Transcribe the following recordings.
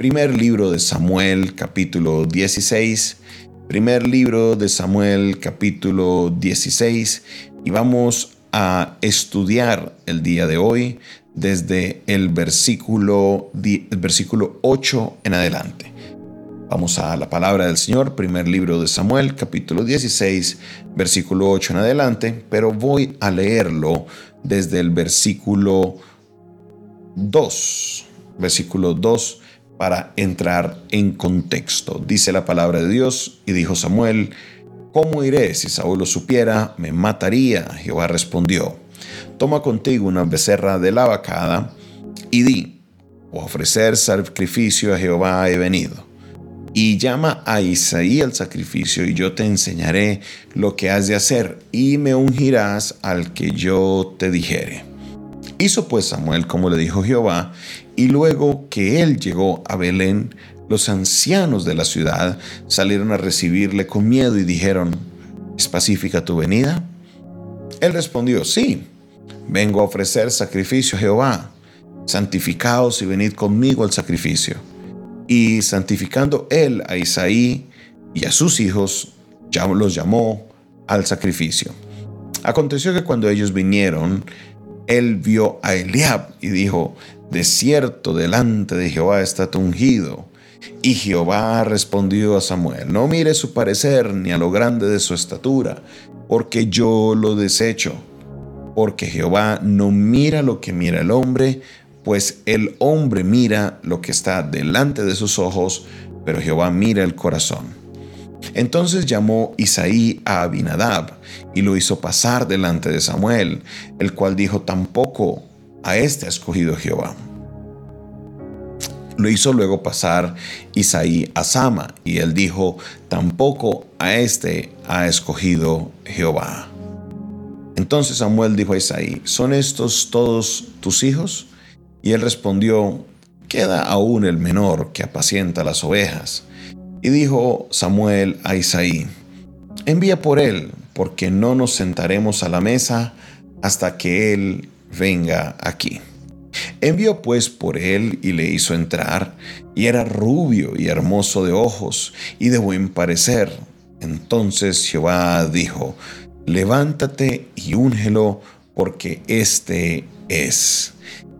Primer libro de Samuel, capítulo 16. Primer libro de Samuel, capítulo 16. Y vamos a estudiar el día de hoy desde el versículo, el versículo 8 en adelante. Vamos a la palabra del Señor, primer libro de Samuel, capítulo 16, versículo 8 en adelante, pero voy a leerlo desde el versículo 2. Versículo 2 para entrar en contexto. Dice la palabra de Dios y dijo Samuel, ¿cómo iré? Si Saúl lo supiera, me mataría. Jehová respondió, toma contigo una becerra de la vacada y di, o ofrecer sacrificio a Jehová he venido. Y llama a Isaí al sacrificio, y yo te enseñaré lo que has de hacer, y me ungirás al que yo te dijere. Hizo pues Samuel como le dijo Jehová, y luego que él llegó a Belén, los ancianos de la ciudad salieron a recibirle con miedo y dijeron, ¿es pacífica tu venida? Él respondió, sí, vengo a ofrecer sacrificio a Jehová, santificaos y venid conmigo al sacrificio. Y santificando él a Isaí y a sus hijos, los llamó al sacrificio. Aconteció que cuando ellos vinieron, él vio a Eliab y dijo, de cierto delante de Jehová está tu ungido. Y Jehová respondió a Samuel, no mire su parecer ni a lo grande de su estatura, porque yo lo desecho. Porque Jehová no mira lo que mira el hombre, pues el hombre mira lo que está delante de sus ojos, pero Jehová mira el corazón. Entonces llamó Isaí a Abinadab y lo hizo pasar delante de Samuel, el cual dijo, tampoco a este ha escogido Jehová. Lo hizo luego pasar Isaí a Sama, y él dijo, tampoco a este ha escogido Jehová. Entonces Samuel dijo a Isaí, ¿son estos todos tus hijos? Y él respondió, queda aún el menor que apacienta las ovejas. Y dijo Samuel a Isaí, envía por él, porque no nos sentaremos a la mesa hasta que él venga aquí. Envió pues por él y le hizo entrar, y era rubio y hermoso de ojos y de buen parecer. Entonces Jehová dijo, levántate y úngelo, porque este es.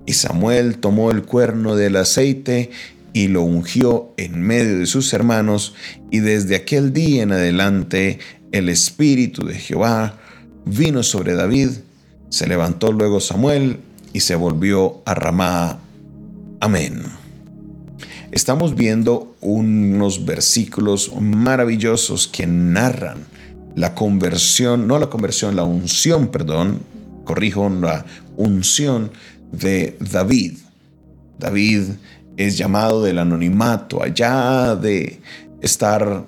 Y Samuel tomó el cuerno del aceite y lo ungió en medio de sus hermanos, y desde aquel día en adelante el Espíritu de Jehová vino sobre David, se levantó luego Samuel y se volvió a Ramá. Amén. Estamos viendo unos versículos maravillosos que narran la conversión, no la conversión, la unción, perdón, corrijo, la unción de David. David es llamado del anonimato, allá de estar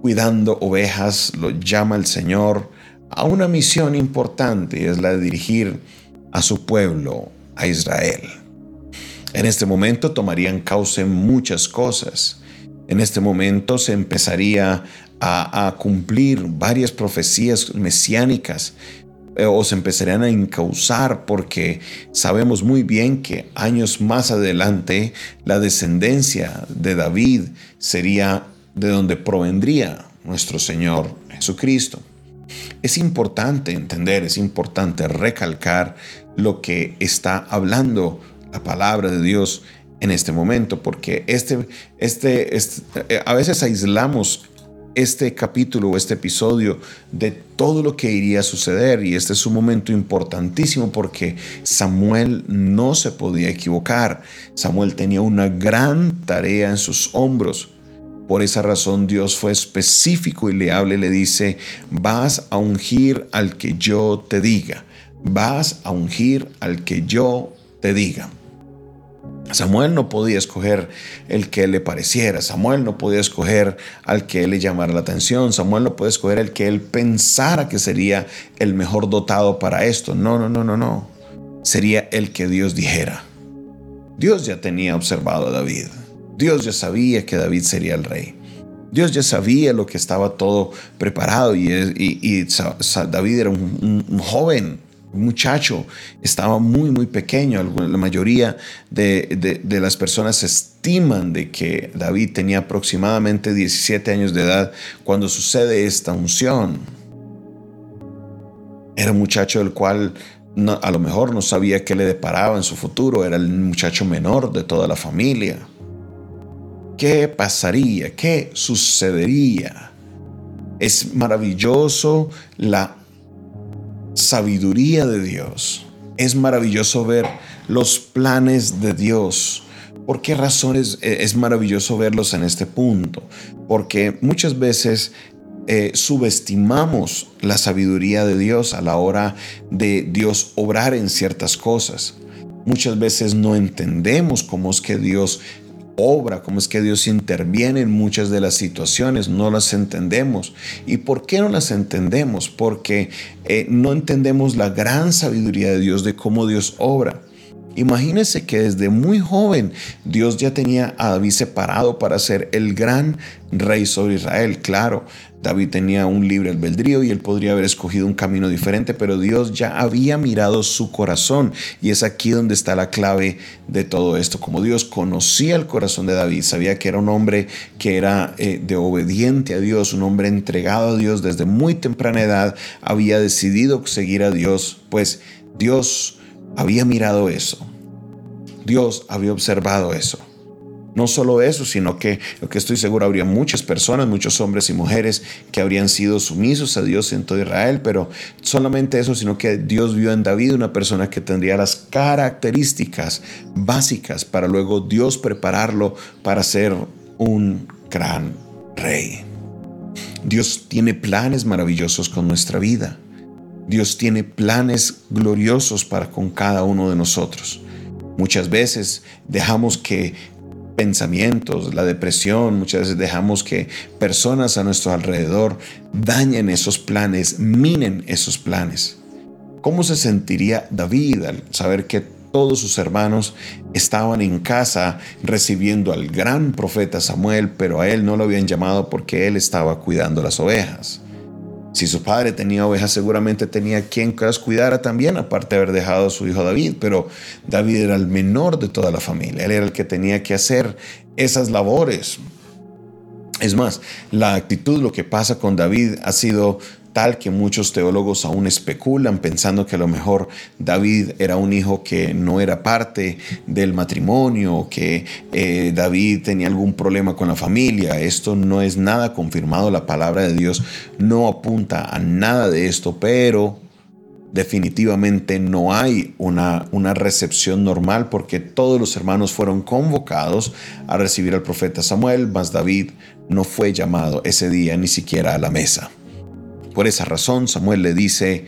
cuidando ovejas, lo llama el Señor a una misión importante, es la de dirigir a su pueblo, a Israel. En este momento tomarían causa muchas cosas. En este momento se empezaría a, cumplir varias profecías mesiánicas o se empezarían a encauzar porque sabemos muy bien que años más adelante la descendencia de David sería de donde provendría nuestro Señor Jesucristo. Es importante entender, es importante recalcar lo que está hablando la palabra de Dios en este momento, porque este, este, este eh, a veces aislamos este capítulo o este episodio de todo lo que iría a suceder y este es un momento importantísimo porque Samuel no se podía equivocar. Samuel tenía una gran tarea en sus hombros. Por esa razón Dios fue específico y le habla y le dice, vas a ungir al que yo te diga, vas a ungir al que yo te diga. Samuel no podía escoger el que le pareciera, Samuel no podía escoger al que le llamara la atención, Samuel no podía escoger el que él pensara que sería el mejor dotado para esto. No, no, no, no, no. Sería el que Dios dijera. Dios ya tenía observado a David. Dios ya sabía que David sería el rey. Dios ya sabía lo que estaba todo preparado y, David era un joven muchacho, estaba muy, muy pequeño. La mayoría de, las personas estiman de que David tenía aproximadamente 17 años de edad cuando sucede esta unción. Era un muchacho del cual a lo mejor no sabía qué le deparaba en su futuro, era el muchacho menor de toda la familia. ¿Qué pasaría? ¿Qué sucedería? Es maravilloso la sabiduría de Dios. Es maravilloso ver los planes de Dios. ¿Por qué razones es maravilloso verlos en este punto? Porque muchas veces eh, subestimamos la sabiduría de Dios a la hora de Dios obrar en ciertas cosas. Muchas veces no entendemos cómo es que Dios obra, cómo es que Dios interviene en muchas de las situaciones, no las entendemos. ¿Y por qué no las entendemos? Porque eh, no entendemos la gran sabiduría de Dios, de cómo Dios obra. Imagínese que desde muy joven Dios ya tenía a David separado para ser el gran rey sobre Israel. Claro, David tenía un libre albedrío y él podría haber escogido un camino diferente, pero Dios ya había mirado su corazón y es aquí donde está la clave de todo esto. Como Dios conocía el corazón de David, sabía que era un hombre que era eh, de obediente a Dios, un hombre entregado a Dios desde muy temprana edad, había decidido seguir a Dios, pues Dios había mirado eso. Dios había observado eso. No solo eso, sino que lo que estoy seguro habría muchas personas, muchos hombres y mujeres que habrían sido sumisos a Dios en todo Israel, pero solamente eso, sino que Dios vio en David una persona que tendría las características básicas para luego Dios prepararlo para ser un gran rey. Dios tiene planes maravillosos con nuestra vida. Dios tiene planes gloriosos para con cada uno de nosotros. Muchas veces dejamos que pensamientos, la depresión, muchas veces dejamos que personas a nuestro alrededor dañen esos planes, minen esos planes. ¿Cómo se sentiría David al saber que todos sus hermanos estaban en casa recibiendo al gran profeta Samuel, pero a él no lo habían llamado porque él estaba cuidando las ovejas? Si su padre tenía ovejas, seguramente tenía quien las cuidara también, aparte de haber dejado a su hijo David. Pero David era el menor de toda la familia. Él era el que tenía que hacer esas labores. Es más, la actitud, lo que pasa con David ha sido tal que muchos teólogos aún especulan pensando que a lo mejor David era un hijo que no era parte del matrimonio, que eh, David tenía algún problema con la familia. Esto no es nada confirmado, la palabra de Dios no apunta a nada de esto, pero definitivamente no hay una, una recepción normal porque todos los hermanos fueron convocados a recibir al profeta Samuel, mas David no fue llamado ese día ni siquiera a la mesa. Por esa razón, Samuel le dice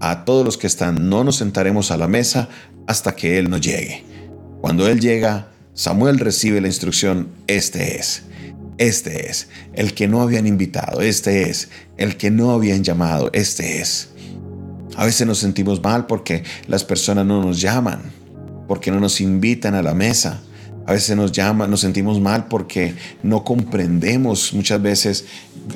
a todos los que están, no nos sentaremos a la mesa hasta que Él no llegue. Cuando Él llega, Samuel recibe la instrucción, este es, este es, el que no habían invitado, este es, el que no habían llamado, este es. A veces nos sentimos mal porque las personas no nos llaman, porque no nos invitan a la mesa. A veces nos llaman, nos sentimos mal porque no comprendemos muchas veces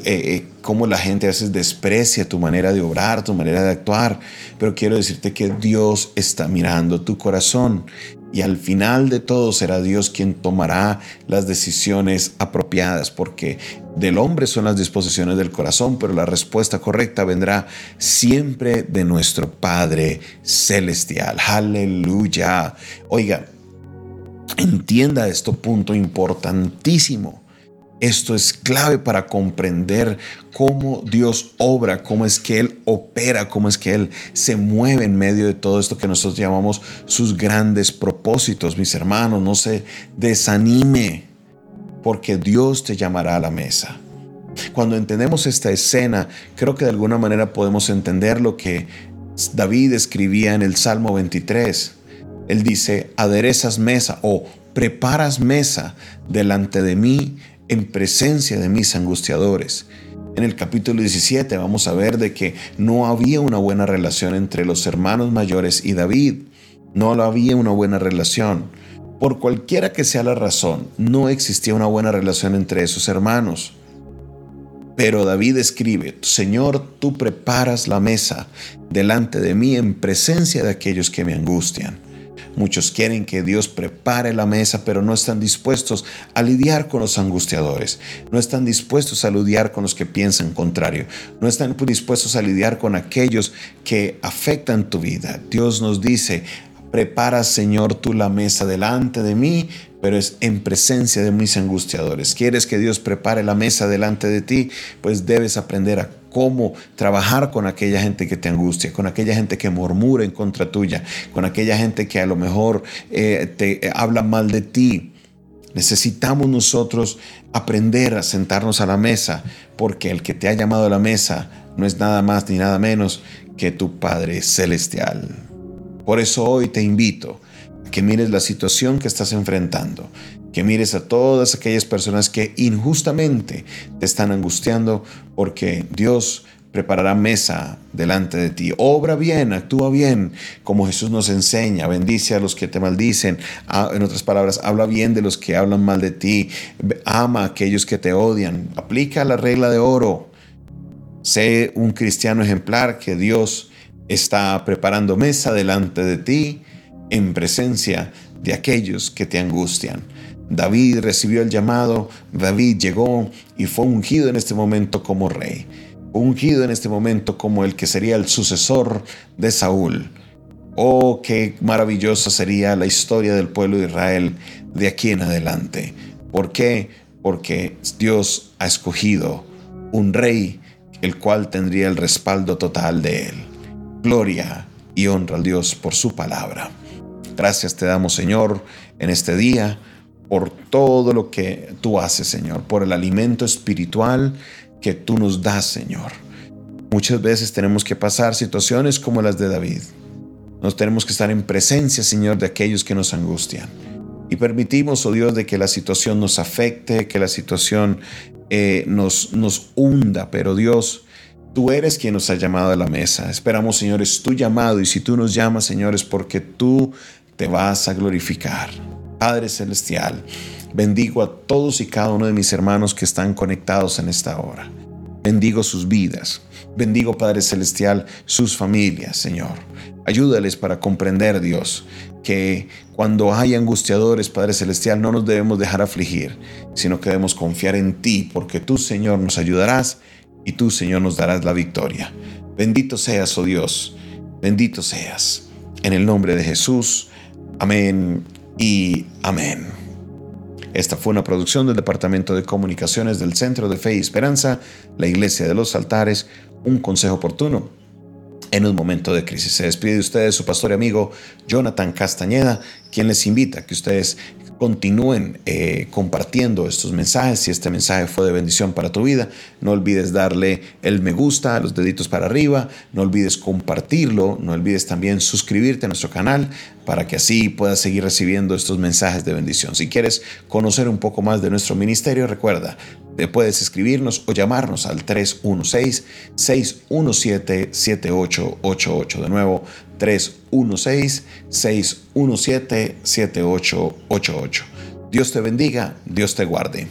eh, eh, cómo la gente a veces desprecia tu manera de obrar, tu manera de actuar, pero quiero decirte que Dios está mirando tu corazón y al final de todo será Dios quien tomará las decisiones apropiadas, porque del hombre son las disposiciones del corazón, pero la respuesta correcta vendrá siempre de nuestro Padre Celestial. Aleluya. Oiga, entienda esto punto importantísimo. Esto es clave para comprender cómo Dios obra, cómo es que Él opera, cómo es que Él se mueve en medio de todo esto que nosotros llamamos sus grandes propósitos. Mis hermanos, no se desanime, porque Dios te llamará a la mesa. Cuando entendemos esta escena, creo que de alguna manera podemos entender lo que David escribía en el Salmo 23. Él dice, aderezas mesa o preparas mesa delante de mí en presencia de mis angustiadores. En el capítulo 17 vamos a ver de que no había una buena relación entre los hermanos mayores y David. No había una buena relación. Por cualquiera que sea la razón, no existía una buena relación entre esos hermanos. Pero David escribe, Señor, tú preparas la mesa delante de mí en presencia de aquellos que me angustian. Muchos quieren que Dios prepare la mesa, pero no están dispuestos a lidiar con los angustiadores. No están dispuestos a lidiar con los que piensan contrario. No están dispuestos a lidiar con aquellos que afectan tu vida. Dios nos dice, prepara Señor tú la mesa delante de mí, pero es en presencia de mis angustiadores. ¿Quieres que Dios prepare la mesa delante de ti? Pues debes aprender a cómo trabajar con aquella gente que te angustia, con aquella gente que murmura en contra tuya, con aquella gente que a lo mejor eh, te habla mal de ti. Necesitamos nosotros aprender a sentarnos a la mesa, porque el que te ha llamado a la mesa no es nada más ni nada menos que tu Padre Celestial. Por eso hoy te invito a que mires la situación que estás enfrentando, que mires a todas aquellas personas que injustamente te están angustiando porque Dios preparará mesa delante de ti. Obra bien, actúa bien, como Jesús nos enseña. Bendice a los que te maldicen. Ah, en otras palabras, habla bien de los que hablan mal de ti. Ama a aquellos que te odian. Aplica la regla de oro. Sé un cristiano ejemplar que Dios está preparando mesa delante de ti en presencia de aquellos que te angustian. David recibió el llamado, David llegó y fue ungido en este momento como rey, ungido en este momento como el que sería el sucesor de Saúl. Oh, qué maravillosa sería la historia del pueblo de Israel de aquí en adelante. ¿Por qué? Porque Dios ha escogido un rey el cual tendría el respaldo total de él. Gloria y honra al Dios por su palabra. Gracias te damos, Señor, en este día por todo lo que tú haces, Señor, por el alimento espiritual que tú nos das, Señor. Muchas veces tenemos que pasar situaciones como las de David. Nos tenemos que estar en presencia, Señor, de aquellos que nos angustian. Y permitimos, oh Dios, de que la situación nos afecte, que la situación eh, nos, nos hunda, pero Dios, Tú eres quien nos ha llamado a la mesa. Esperamos, Señor, es tu llamado y si tú nos llamas, Señor, es porque tú te vas a glorificar. Padre Celestial, bendigo a todos y cada uno de mis hermanos que están conectados en esta hora. Bendigo sus vidas. Bendigo, Padre Celestial, sus familias, Señor. Ayúdales para comprender, Dios, que cuando hay angustiadores, Padre Celestial, no nos debemos dejar afligir, sino que debemos confiar en ti, porque tú, Señor, nos ayudarás y tú, Señor, nos darás la victoria. Bendito seas, oh Dios, bendito seas. En el nombre de Jesús. Amén y amén. Esta fue una producción del Departamento de Comunicaciones del Centro de Fe y Esperanza, la Iglesia de los Altares, un consejo oportuno en un momento de crisis. Se despide de ustedes su pastor y amigo Jonathan Castañeda, quien les invita a que ustedes continúen eh, compartiendo estos mensajes. Si este mensaje fue de bendición para tu vida, no olvides darle el me gusta, los deditos para arriba, no olvides compartirlo, no olvides también suscribirte a nuestro canal para que así puedas seguir recibiendo estos mensajes de bendición. Si quieres conocer un poco más de nuestro ministerio, recuerda, te puedes escribirnos o llamarnos al 316-617-7888. De nuevo, 316-617-7888. Dios te bendiga, Dios te guarde.